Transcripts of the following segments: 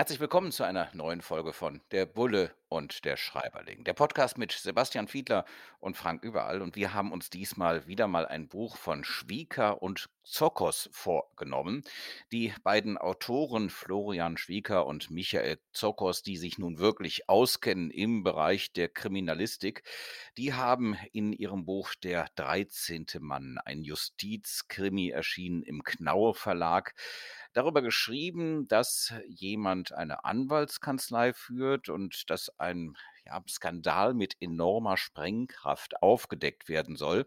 Herzlich willkommen zu einer neuen Folge von Der Bulle und der Schreiberling. Der Podcast mit Sebastian Fiedler und Frank Überall. Und wir haben uns diesmal wieder mal ein Buch von Schwieker und Zokos vorgenommen. Die beiden Autoren Florian Schwieker und Michael Zokos, die sich nun wirklich auskennen im Bereich der Kriminalistik, die haben in ihrem Buch Der 13. Mann, ein Justizkrimi erschienen im Knaue Verlag, darüber geschrieben, dass jemand eine Anwaltskanzlei führt und dass ein ja, Skandal mit enormer Sprengkraft aufgedeckt werden soll.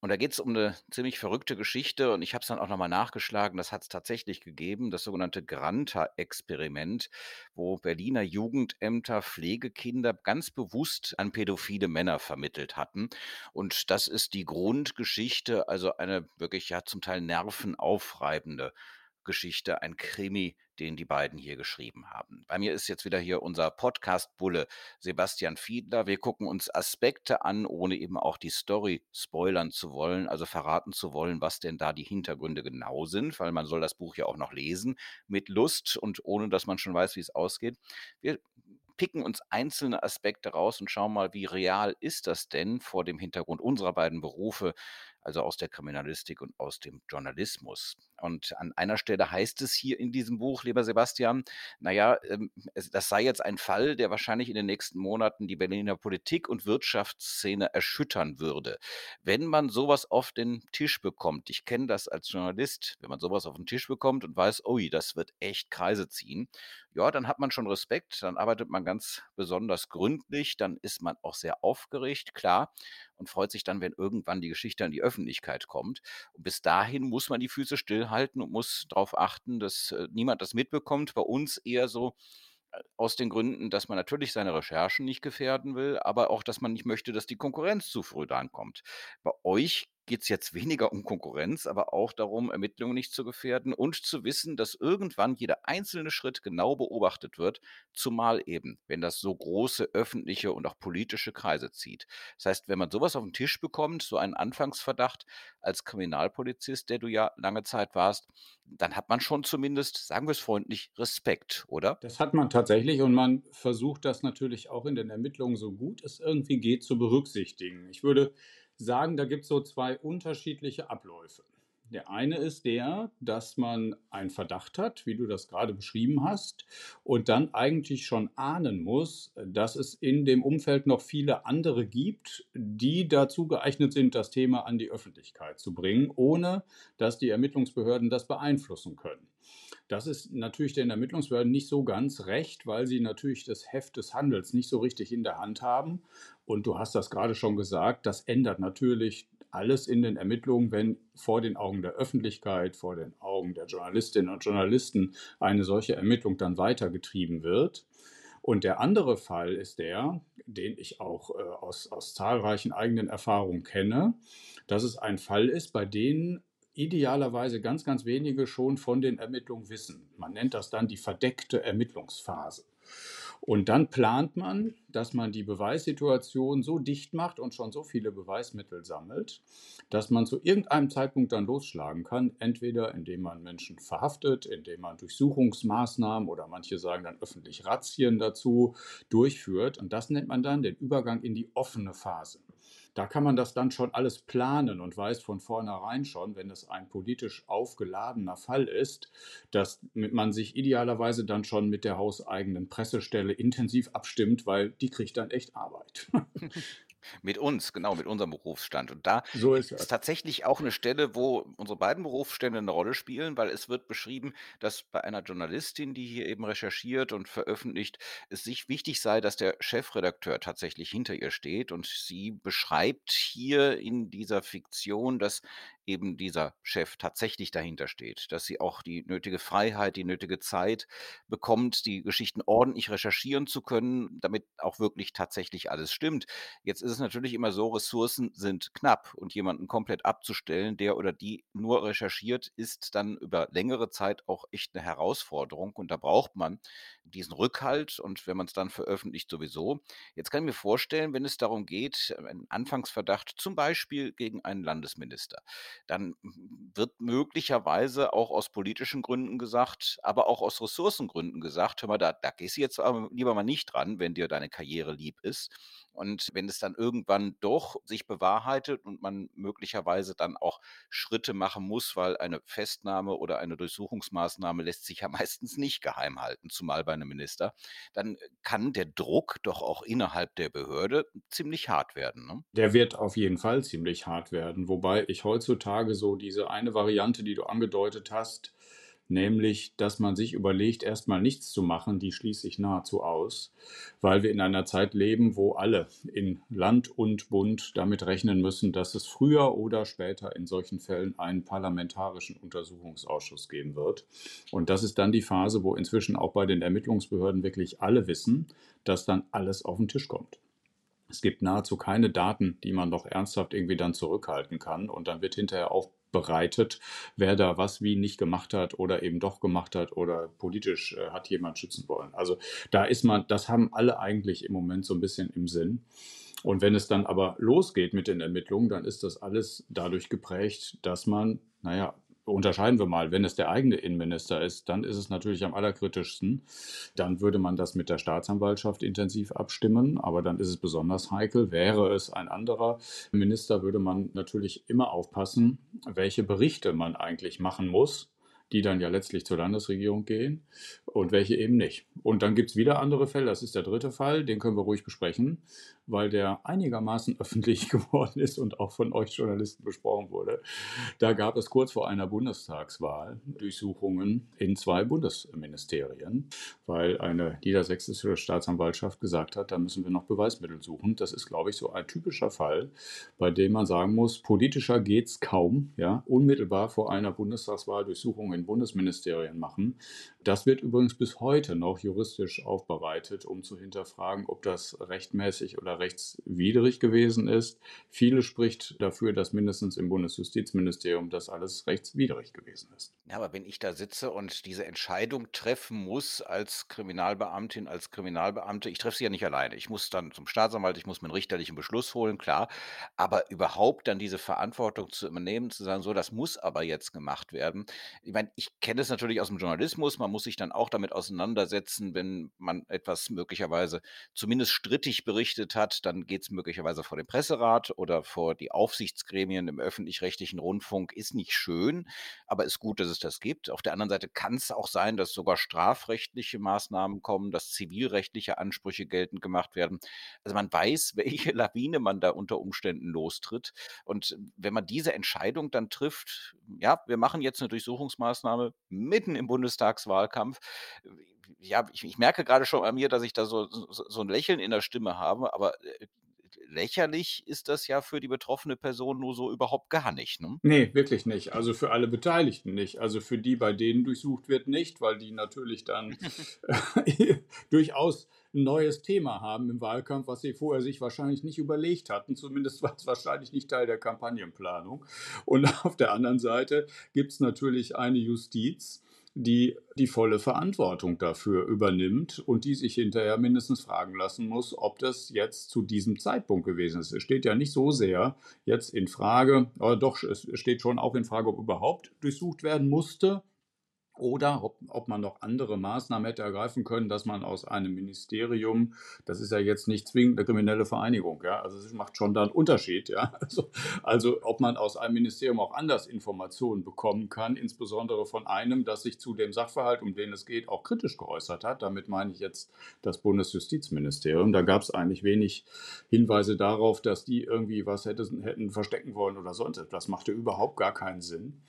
Und da geht es um eine ziemlich verrückte Geschichte und ich habe es dann auch nochmal nachgeschlagen, das hat es tatsächlich gegeben, das sogenannte Granta-Experiment, wo Berliner Jugendämter Pflegekinder ganz bewusst an pädophile Männer vermittelt hatten. Und das ist die Grundgeschichte, also eine wirklich ja zum Teil nervenaufreibende Geschichte, ein Krimi, den die beiden hier geschrieben haben. Bei mir ist jetzt wieder hier unser Podcast-Bulle Sebastian Fiedler. Wir gucken uns Aspekte an, ohne eben auch die Story spoilern zu wollen, also verraten zu wollen, was denn da die Hintergründe genau sind, weil man soll das Buch ja auch noch lesen mit Lust und ohne, dass man schon weiß, wie es ausgeht. Wir picken uns einzelne Aspekte raus und schauen mal, wie real ist das denn vor dem Hintergrund unserer beiden Berufe, also aus der Kriminalistik und aus dem Journalismus. Und an einer Stelle heißt es hier in diesem Buch, lieber Sebastian, naja, ähm, das sei jetzt ein Fall, der wahrscheinlich in den nächsten Monaten die Berliner Politik und Wirtschaftsszene erschüttern würde. Wenn man sowas auf den Tisch bekommt, ich kenne das als Journalist, wenn man sowas auf den Tisch bekommt und weiß, ui, das wird echt Kreise ziehen, ja, dann hat man schon Respekt, dann arbeitet man ganz besonders gründlich, dann ist man auch sehr aufgeregt, klar, und freut sich dann, wenn irgendwann die Geschichte an die Öffentlichkeit kommt. Und bis dahin muss man die Füße stillhalten und muss darauf achten, dass äh, niemand das mitbekommt. Bei uns eher so, äh, aus den Gründen, dass man natürlich seine Recherchen nicht gefährden will, aber auch, dass man nicht möchte, dass die Konkurrenz zu früh drankommt. Bei euch geht es jetzt weniger um Konkurrenz, aber auch darum, Ermittlungen nicht zu gefährden und zu wissen, dass irgendwann jeder einzelne Schritt genau beobachtet wird, zumal eben, wenn das so große öffentliche und auch politische Kreise zieht. Das heißt, wenn man sowas auf den Tisch bekommt, so einen Anfangsverdacht als Kriminalpolizist, der du ja lange Zeit warst, dann hat man schon zumindest, sagen wir es freundlich, Respekt, oder? Das hat man tatsächlich und man versucht das natürlich auch in den Ermittlungen so gut es irgendwie geht zu berücksichtigen. Ich würde sagen, da gibt es so zwei unterschiedliche Abläufe. Der eine ist der, dass man einen Verdacht hat, wie du das gerade beschrieben hast, und dann eigentlich schon ahnen muss, dass es in dem Umfeld noch viele andere gibt, die dazu geeignet sind, das Thema an die Öffentlichkeit zu bringen, ohne dass die Ermittlungsbehörden das beeinflussen können. Das ist natürlich den Ermittlungsbehörden nicht so ganz recht, weil sie natürlich das Heft des Handels nicht so richtig in der Hand haben. Und du hast das gerade schon gesagt, das ändert natürlich alles in den Ermittlungen, wenn vor den Augen der Öffentlichkeit, vor den Augen der Journalistinnen und Journalisten eine solche Ermittlung dann weitergetrieben wird. Und der andere Fall ist der, den ich auch äh, aus, aus zahlreichen eigenen Erfahrungen kenne, dass es ein Fall ist, bei dem idealerweise ganz, ganz wenige schon von den Ermittlungen wissen. Man nennt das dann die verdeckte Ermittlungsphase. Und dann plant man, dass man die Beweissituation so dicht macht und schon so viele Beweismittel sammelt, dass man zu irgendeinem Zeitpunkt dann losschlagen kann, entweder indem man Menschen verhaftet, indem man Durchsuchungsmaßnahmen oder manche sagen dann öffentlich Razzien dazu durchführt. Und das nennt man dann den Übergang in die offene Phase. Da kann man das dann schon alles planen und weiß von vornherein schon, wenn es ein politisch aufgeladener Fall ist, dass man sich idealerweise dann schon mit der hauseigenen Pressestelle intensiv abstimmt, weil die kriegt dann echt Arbeit. Mit uns, genau, mit unserem Berufsstand. Und da so ist es tatsächlich auch eine Stelle, wo unsere beiden Berufsstände eine Rolle spielen, weil es wird beschrieben, dass bei einer Journalistin, die hier eben recherchiert und veröffentlicht, es sich wichtig sei, dass der Chefredakteur tatsächlich hinter ihr steht. Und sie beschreibt hier in dieser Fiktion, dass eben dieser Chef tatsächlich dahinter steht, dass sie auch die nötige Freiheit, die nötige Zeit bekommt, die Geschichten ordentlich recherchieren zu können, damit auch wirklich tatsächlich alles stimmt. Jetzt ist es natürlich immer so, Ressourcen sind knapp und jemanden komplett abzustellen, der oder die nur recherchiert, ist dann über längere Zeit auch echt eine Herausforderung und da braucht man diesen Rückhalt und wenn man es dann veröffentlicht sowieso. Jetzt kann ich mir vorstellen, wenn es darum geht, einen Anfangsverdacht zum Beispiel gegen einen Landesminister, dann wird möglicherweise auch aus politischen Gründen gesagt, aber auch aus Ressourcengründen gesagt, hör mal, da, da gehst du jetzt lieber mal nicht dran, wenn dir deine Karriere lieb ist. Und wenn es dann irgendwann doch sich bewahrheitet und man möglicherweise dann auch Schritte machen muss, weil eine Festnahme oder eine Durchsuchungsmaßnahme lässt sich ja meistens nicht geheim halten, zumal bei einem Minister, dann kann der Druck doch auch innerhalb der Behörde ziemlich hart werden. Ne? Der wird auf jeden Fall ziemlich hart werden, wobei ich heutzutage so diese eine Variante, die du angedeutet hast, nämlich dass man sich überlegt, erstmal nichts zu machen, die schließe ich nahezu aus, weil wir in einer Zeit leben, wo alle in Land und Bund damit rechnen müssen, dass es früher oder später in solchen Fällen einen parlamentarischen Untersuchungsausschuss geben wird. Und das ist dann die Phase, wo inzwischen auch bei den Ermittlungsbehörden wirklich alle wissen, dass dann alles auf den Tisch kommt. Es gibt nahezu keine Daten, die man noch ernsthaft irgendwie dann zurückhalten kann. Und dann wird hinterher auch bereitet, wer da was wie nicht gemacht hat oder eben doch gemacht hat oder politisch äh, hat jemand schützen wollen. Also da ist man, das haben alle eigentlich im Moment so ein bisschen im Sinn. Und wenn es dann aber losgeht mit den Ermittlungen, dann ist das alles dadurch geprägt, dass man, naja, unterscheiden wir mal, wenn es der eigene Innenminister ist, dann ist es natürlich am allerkritischsten. Dann würde man das mit der Staatsanwaltschaft intensiv abstimmen, aber dann ist es besonders heikel. Wäre es ein anderer Minister, würde man natürlich immer aufpassen, welche Berichte man eigentlich machen muss die dann ja letztlich zur Landesregierung gehen und welche eben nicht. Und dann gibt es wieder andere Fälle, das ist der dritte Fall, den können wir ruhig besprechen weil der einigermaßen öffentlich geworden ist und auch von euch Journalisten besprochen wurde. Da gab es kurz vor einer Bundestagswahl Durchsuchungen in zwei Bundesministerien, weil eine niedersächsische Staatsanwaltschaft gesagt hat, da müssen wir noch Beweismittel suchen. Das ist, glaube ich, so ein typischer Fall, bei dem man sagen muss, politischer geht es kaum, ja, unmittelbar vor einer Bundestagswahl Durchsuchungen in Bundesministerien machen. Das wird übrigens bis heute noch juristisch aufbereitet, um zu hinterfragen, ob das rechtmäßig oder rechtswidrig gewesen ist. Viele spricht dafür, dass mindestens im Bundesjustizministerium das alles rechtswidrig gewesen ist. Ja, aber wenn ich da sitze und diese Entscheidung treffen muss als Kriminalbeamtin, als Kriminalbeamte, ich treffe sie ja nicht alleine. Ich muss dann zum Staatsanwalt, ich muss mir einen richterlichen Beschluss holen, klar. Aber überhaupt dann diese Verantwortung zu übernehmen, zu sagen, so, das muss aber jetzt gemacht werden. Ich meine, ich kenne es natürlich aus dem Journalismus, man muss sich dann auch damit auseinandersetzen, wenn man etwas möglicherweise zumindest strittig berichtet hat, dann geht es möglicherweise vor den Presserat oder vor die Aufsichtsgremien im öffentlich-rechtlichen Rundfunk. Ist nicht schön, aber ist gut, dass es das gibt. Auf der anderen Seite kann es auch sein, dass sogar strafrechtliche Maßnahmen kommen, dass zivilrechtliche Ansprüche geltend gemacht werden. Also man weiß, welche Lawine man da unter Umständen lostritt. Und wenn man diese Entscheidung dann trifft, ja, wir machen jetzt eine Durchsuchungsmaßnahme mitten im Bundestagswahlkampf, ja, ich, ich, merke gerade schon an mir, dass ich da so, so, so, ein Lächeln in der Stimme habe, aber äh, lächerlich ist das ja für die betroffene Person nur so überhaupt gar nicht. Ne? Nee, wirklich nicht. Also für alle Beteiligten nicht. Also für die, bei denen durchsucht wird, nicht, weil die natürlich dann durchaus ein neues Thema haben im Wahlkampf, was sie vorher sich wahrscheinlich nicht überlegt hatten. Zumindest war es wahrscheinlich nicht Teil der Kampagnenplanung. Und auf der anderen Seite gibt es natürlich eine Justiz, die die volle Verantwortung dafür übernimmt und die sich hinterher mindestens fragen lassen muss, ob das jetzt zu diesem Zeitpunkt gewesen ist. Es steht ja nicht so sehr jetzt in Frage, aber doch, es steht schon auch in Frage, ob überhaupt durchsucht werden musste oder ob, ob man noch andere Maßnahmen hätte ergreifen können, dass man aus einem Ministerium, das ist ja jetzt nicht zwingend eine kriminelle Vereinigung, ja, also es macht schon da einen Unterschied, ja, also, also ob man aus einem Ministerium auch anders Informationen bekommen kann, insbesondere von einem, das sich zu dem Sachverhalt, um den es geht, auch kritisch geäußert hat. Damit meine ich jetzt das Bundesjustizministerium. Da gab es eigentlich wenig Hinweise darauf, dass die irgendwie was hätten, hätten verstecken wollen oder sonst etwas. Das machte überhaupt gar keinen Sinn.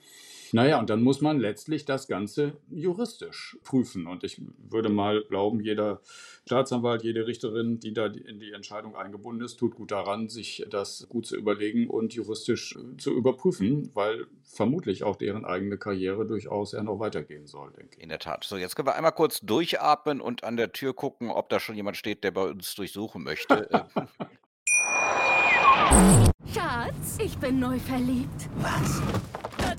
Naja, und dann muss man letztlich das Ganze juristisch prüfen. Und ich würde mal glauben, jeder Staatsanwalt, jede Richterin, die da in die Entscheidung eingebunden ist, tut gut daran, sich das gut zu überlegen und juristisch zu überprüfen, weil vermutlich auch deren eigene Karriere durchaus ja noch weitergehen soll, denke ich. In der Tat. So, jetzt können wir einmal kurz durchatmen und an der Tür gucken, ob da schon jemand steht, der bei uns durchsuchen möchte. Schatz, ich bin neu verliebt. Was?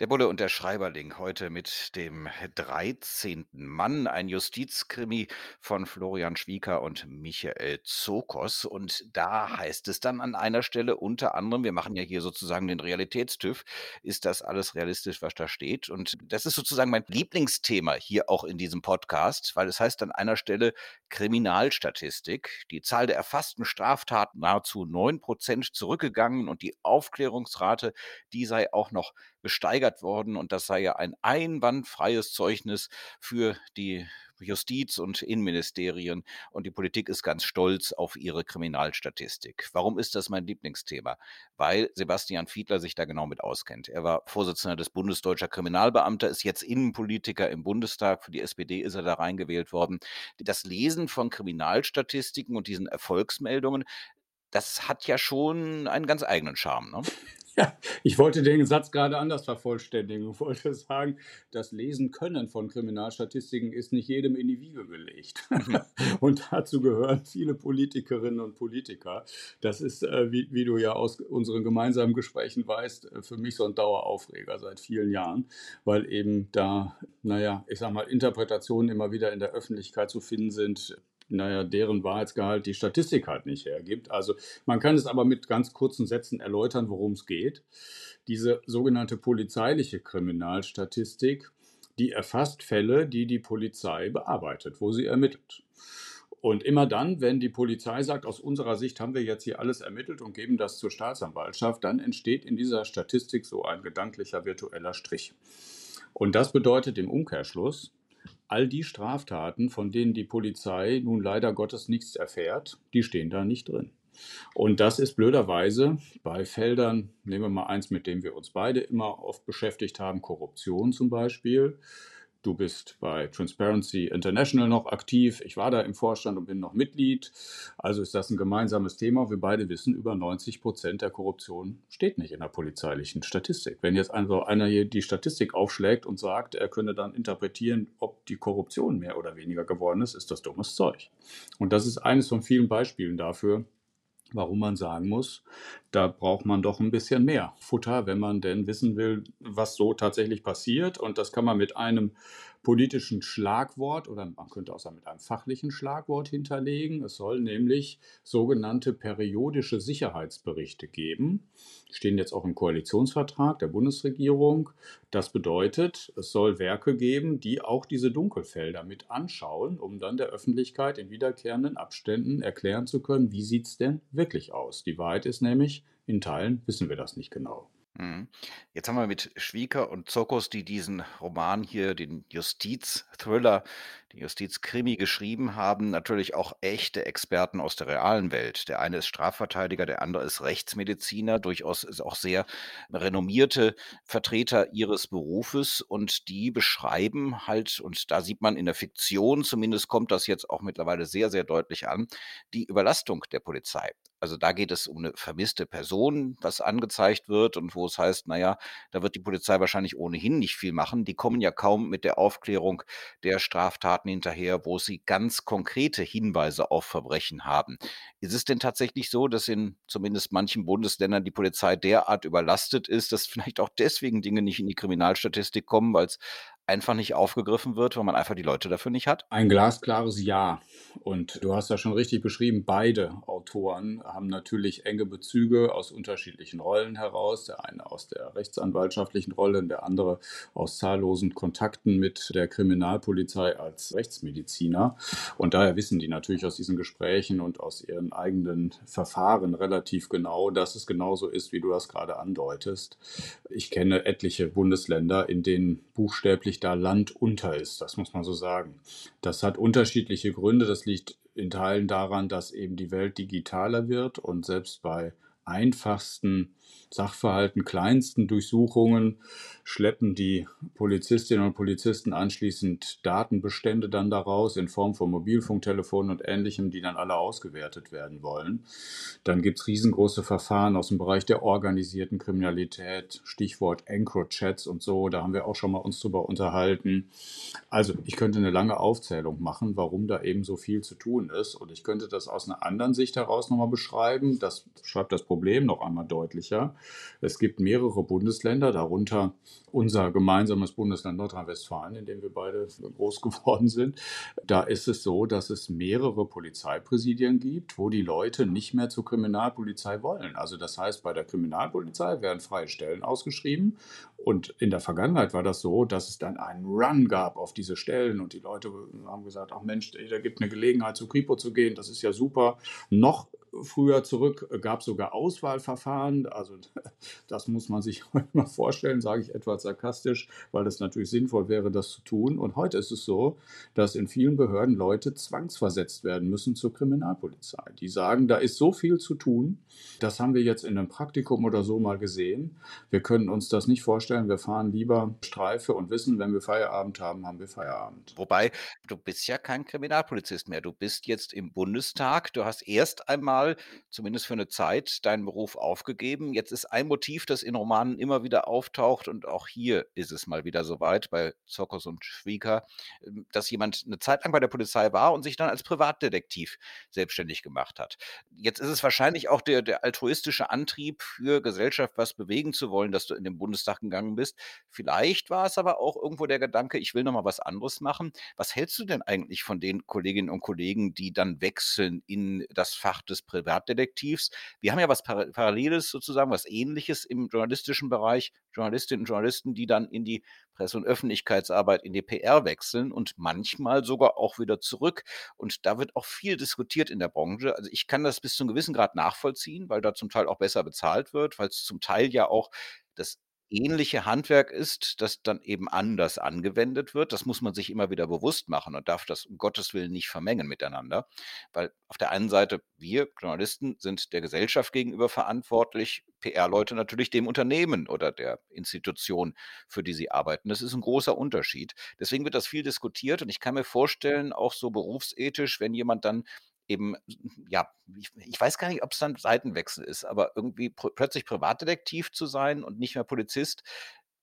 Der Bulle und der Schreiberling heute mit dem 13. Mann, ein Justizkrimi von Florian Schwieker und Michael Zokos. Und da heißt es dann an einer Stelle unter anderem, wir machen ja hier sozusagen den Realitätstüv, ist das alles realistisch, was da steht? Und das ist sozusagen mein Lieblingsthema hier auch in diesem Podcast, weil es heißt an einer Stelle Kriminalstatistik. Die Zahl der erfassten Straftaten nahezu 9 Prozent zurückgegangen und die Aufklärungsrate, die sei auch noch gesteigert worden und das sei ja ein einwandfreies Zeugnis für die Justiz- und Innenministerien und die Politik ist ganz stolz auf ihre Kriminalstatistik. Warum ist das mein Lieblingsthema? Weil Sebastian Fiedler sich da genau mit auskennt. Er war Vorsitzender des Bundesdeutscher Kriminalbeamter, ist jetzt Innenpolitiker im Bundestag. Für die SPD ist er da reingewählt worden. Das Lesen von Kriminalstatistiken und diesen Erfolgsmeldungen, das hat ja schon einen ganz eigenen Charme. Ne? Ja, ich wollte den Satz gerade anders vervollständigen. Ich wollte sagen, das Lesen können von Kriminalstatistiken ist nicht jedem in die Wiege gelegt. Mhm. und dazu gehören viele Politikerinnen und Politiker. Das ist, äh, wie, wie, du ja aus unseren gemeinsamen Gesprächen weißt, äh, für mich so ein Daueraufreger seit vielen Jahren, weil eben da, naja, ich sag mal, Interpretationen immer wieder in der Öffentlichkeit zu finden sind, naja, deren Wahrheitsgehalt die Statistik halt nicht hergibt. Also man kann es aber mit ganz kurzen Sätzen erläutern, worum es geht. Diese sogenannte polizeiliche Kriminalstatistik, die erfasst Fälle, die die Polizei bearbeitet, wo sie ermittelt. Und immer dann, wenn die Polizei sagt, aus unserer Sicht haben wir jetzt hier alles ermittelt und geben das zur Staatsanwaltschaft, dann entsteht in dieser Statistik so ein gedanklicher virtueller Strich. Und das bedeutet im Umkehrschluss, all die Straftaten, von denen die Polizei nun leider Gottes nichts erfährt, die stehen da nicht drin. Und das ist blöderweise bei Feldern, nehmen wir mal eins, mit dem wir uns beide immer oft beschäftigt haben, Korruption zum Beispiel, Du bist bei Transparency International noch aktiv. Ich war da im Vorstand und bin noch Mitglied. Also ist das ein gemeinsames Thema. Wir beide wissen, über 90 Prozent der Korruption steht nicht in der polizeilichen Statistik. Wenn jetzt also einer hier die Statistik aufschlägt und sagt, er könne dann interpretieren, ob die Korruption mehr oder weniger geworden ist, ist das dummes Zeug. Und das ist eines von vielen Beispielen dafür, warum man sagen muss, da braucht man doch ein bisschen mehr Futter, wenn man denn wissen will, was so tatsächlich passiert. Und das kann man mit einem politischen Schlagwort oder man könnte auch sagen mit einem fachlichen Schlagwort hinterlegen. Es soll nämlich sogenannte periodische Sicherheitsberichte geben. Die stehen jetzt auch im Koalitionsvertrag der Bundesregierung. Das bedeutet, es soll Werke geben, die auch diese Dunkelfelder mit anschauen, um dann der Öffentlichkeit in wiederkehrenden Abständen erklären zu können, wie sieht es denn wirklich aus. Die Wahrheit ist nämlich, in Teilen wissen wir das nicht genau. Mhm. Jetzt haben wir mit Schwieker und Zokos, die diesen Roman hier, den Justiz-Thriller, den Justiz-Krimi geschrieben haben, natürlich auch echte Experten aus der realen Welt. Der eine ist Strafverteidiger, der andere ist Rechtsmediziner, durchaus auch sehr renommierte Vertreter ihres Berufes und die beschreiben halt, und da sieht man in der Fiktion, zumindest kommt das jetzt auch mittlerweile sehr, sehr deutlich an, die Überlastung der Polizei. Also da geht es um eine vermisste Person, was angezeigt wird und wo es heißt, naja, da wird die Polizei wahrscheinlich ohnehin nicht viel machen. Die kommen ja kaum mit der Aufklärung der Straftaten hinterher, wo sie ganz konkrete Hinweise auf Verbrechen haben. Ist es denn tatsächlich so, dass in zumindest manchen Bundesländern die Polizei derart überlastet ist, dass vielleicht auch deswegen Dinge nicht in die Kriminalstatistik kommen, weil es einfach nicht aufgegriffen wird, weil man einfach die Leute dafür nicht hat? Ein glasklares Ja. Und du hast ja schon richtig beschrieben, beide Autoren haben natürlich enge Bezüge aus unterschiedlichen Rollen heraus. Der eine aus der rechtsanwaltschaftlichen Rolle, der andere aus zahllosen Kontakten mit der Kriminalpolizei als Rechtsmediziner. Und daher wissen die natürlich aus diesen Gesprächen und aus ihren eigenen Verfahren relativ genau, dass es genauso ist, wie du das gerade andeutest. Ich kenne etliche Bundesländer, in denen buchstäblich tatsächlich da Land unter ist. Das muss man so sagen. Das hat unterschiedliche Gründe. Das liegt in Teilen daran, dass eben die Welt digitaler wird und selbst bei einfachsten Sachverhalten, kleinsten Durchsuchungen schleppen die Polizistinnen und Polizisten anschließend Datenbestände dann daraus in Form von Mobilfunktelefonen und Ähnlichem, die dann alle ausgewertet werden wollen. Dann gibt es riesengroße Verfahren aus dem Bereich der organisierten Kriminalität, Stichwort EncroChats und so, da haben wir auch schon mal uns drüber unterhalten. Also ich könnte eine lange Aufzählung machen, warum da eben so viel zu tun ist und ich könnte das aus einer anderen Sicht heraus nochmal beschreiben. Das schreibt das Problem noch einmal deutlicher. Es gibt mehrere Bundesländer, darunter unser gemeinsames Bundesland Nordrhein-Westfalen, in dem wir beide groß geworden sind. Da ist es so, dass es mehrere Polizeipräsidien gibt, wo die Leute nicht mehr zur Kriminalpolizei wollen. Also das heißt, bei der Kriminalpolizei werden freie Stellen ausgeschrieben und in der Vergangenheit war das so, dass es dann einen Run gab auf diese Stellen und die Leute haben gesagt, ach Mensch, da gibt eine Gelegenheit zu Kripo zu gehen, das ist ja super. Noch früher zurück gab es sogar Auswahlverfahren. Also das muss man sich heute mal vorstellen, sage ich etwas sarkastisch, weil es natürlich sinnvoll wäre, das zu tun. Und heute ist es so, dass in vielen Behörden Leute zwangsversetzt werden müssen zur Kriminalpolizei. Die sagen, da ist so viel zu tun. Das haben wir jetzt in einem Praktikum oder so mal gesehen. Wir können uns das nicht vorstellen. Wir fahren lieber Streife und wissen, wenn wir Feierabend haben, haben wir Feierabend. Wobei, du bist ja kein Kriminalpolizist mehr. Du bist jetzt im Bundestag. Du hast erst einmal mal, zumindest für eine Zeit, deinen Beruf aufgegeben. Jetzt ist ein Motiv, das in Romanen immer wieder auftaucht und auch hier ist es mal wieder soweit bei Zokos und Schwieger, ähm, dass jemand eine Zeit lang bei der Polizei war und sich dann als Privatdetektiv selbstständig gemacht hat. Jetzt ist es wahrscheinlich auch der, der altruistische Antrieb für Gesellschaft, was bewegen zu wollen, dass du in den Bundestag gegangen bist. Vielleicht war es aber auch irgendwo der Gedanke, ich will noch mal was anderes machen. Was hältst du denn eigentlich von den Kolleginnen und Kollegen, die dann wechseln in das Fach des Privatdetektivs. Wir haben ja was Paralleles sozusagen, was Ähnliches im journalistischen Bereich. Journalistinnen und Journalisten, die dann in die Presse- und Öffentlichkeitsarbeit, in die PR wechseln und manchmal sogar auch wieder zurück. Und da wird auch viel diskutiert in der Branche. Also ich kann das bis zu einem gewissen Grad nachvollziehen, weil da zum Teil auch besser bezahlt wird, weil es zum Teil ja auch das ähnliche Handwerk ist, das dann eben anders angewendet wird. Das muss man sich immer wieder bewusst machen und darf das um Gottes Willen nicht vermengen miteinander. Weil auf der einen Seite, wir Journalisten sind der Gesellschaft gegenüber verantwortlich, PR-Leute natürlich dem Unternehmen oder der Institution, für die sie arbeiten. Das ist ein großer Unterschied. Deswegen wird das viel diskutiert und ich kann mir vorstellen, auch so berufsethisch, wenn jemand dann eben, ja, ich, ich weiß gar nicht, ob es dann Seitenwechsel ist, aber irgendwie pr plötzlich Privatdetektiv zu sein und nicht mehr Polizist,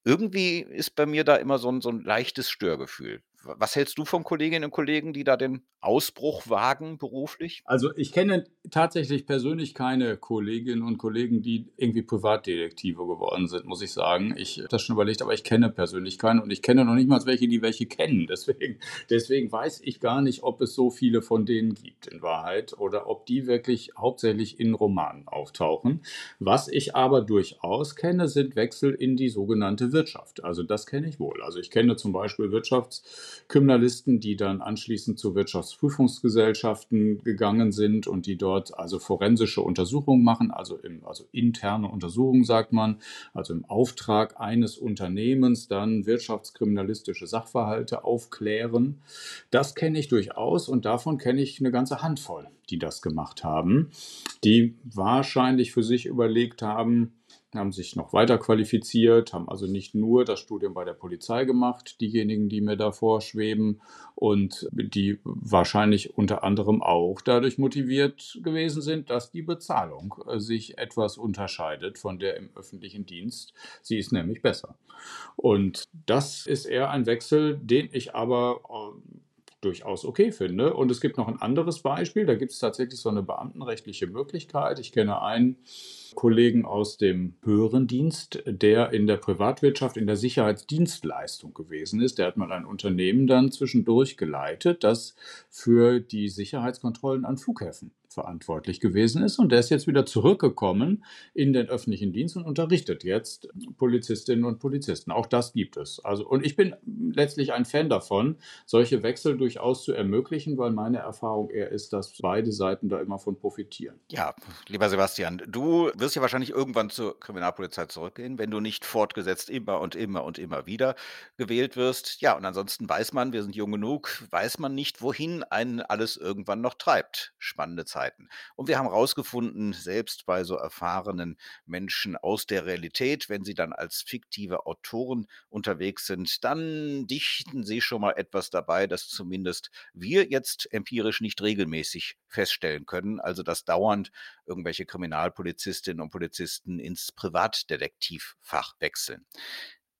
irgendwie ist bei mir da immer so ein so 'n leichtes Störgefühl. Was hältst du von Kolleginnen und Kollegen, die da den Ausbruch wagen beruflich? Also ich kenne tatsächlich persönlich keine Kolleginnen und Kollegen, die irgendwie Privatdetektive geworden sind, muss ich sagen. Ich habe das schon überlegt, aber ich kenne persönlich keine und ich kenne noch nicht mal welche, die welche kennen. Deswegen, deswegen weiß ich gar nicht, ob es so viele von denen gibt in Wahrheit oder ob die wirklich hauptsächlich in Romanen auftauchen. Was ich aber durchaus kenne, sind Wechsel in die sogenannte Wirtschaft. Also das kenne ich wohl. Also ich kenne zum Beispiel Wirtschafts Kriminalisten, die dann anschließend zu Wirtschaftsprüfungsgesellschaften gegangen sind und die dort also forensische Untersuchungen machen, also, im, also interne Untersuchungen sagt man, also im Auftrag eines Unternehmens dann wirtschaftskriminalistische Sachverhalte aufklären. Das kenne ich durchaus und davon kenne ich eine ganze Handvoll, die das gemacht haben, die wahrscheinlich für sich überlegt haben, haben sich noch weiter qualifiziert, haben also nicht nur das Studium bei der Polizei gemacht, diejenigen, die mir da vorschweben, und die wahrscheinlich unter anderem auch dadurch motiviert gewesen sind, dass die Bezahlung äh, sich etwas unterscheidet von der im öffentlichen Dienst. Sie ist nämlich besser. Und das ist eher ein Wechsel, den ich aber äh, durchaus okay finde. Und es gibt noch ein anderes Beispiel, da gibt es tatsächlich so eine beamtenrechtliche Möglichkeit. Ich kenne einen Kollegen aus dem höheren Dienst, der in der Privatwirtschaft in der Sicherheitsdienstleistung gewesen ist. Der hat mal ein Unternehmen dann zwischendurch geleitet, das für die Sicherheitskontrollen an Flughäfen verantwortlich gewesen ist. Und der ist jetzt wieder zurückgekommen in den öffentlichen Dienst und unterrichtet jetzt Polizistinnen und Polizisten. Auch das gibt es. Also, und ich bin letztlich ein Fan davon, solche Wechsel durchaus zu ermöglichen, weil meine Erfahrung eher ist, dass beide Seiten da immer von profitieren. Ja, lieber Sebastian, du wirst ja wahrscheinlich irgendwann zur Kriminalpolizei zurückgehen, wenn du nicht fortgesetzt immer und immer und immer wieder gewählt wirst. Ja, und ansonsten weiß man, wir sind jung genug, weiß man nicht, wohin einen alles irgendwann noch treibt. Spannende Zeit. Zeiten. Und wir haben herausgefunden, selbst bei so erfahrenen Menschen aus der Realität, wenn sie dann als fiktive Autoren unterwegs sind, dann dichten sie schon mal etwas dabei, das zumindest wir jetzt empirisch nicht regelmäßig feststellen können. Also dass dauernd irgendwelche Kriminalpolizistinnen und Polizisten ins Privatdetektivfach wechseln.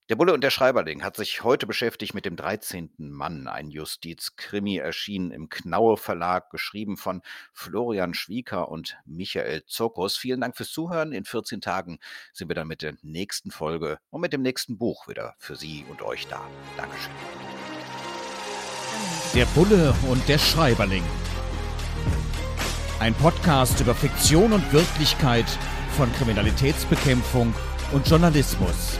Der Bulle und der Schreiberling hat sich heute beschäftigt mit dem 13. Mann, ein Justizkrimi erschienen im Knaue Verlag, geschrieben von Florian Schwieker und Michael Zokos. Vielen Dank fürs Zuhören. In 14 Tagen sind wir dann mit der nächsten Folge und mit dem nächsten Buch wieder für Sie und euch da. Dankeschön. Der Bulle und der Schreiberling. Ein Podcast über Fiktion und Wirklichkeit von Kriminalitätsbekämpfung und Journalismus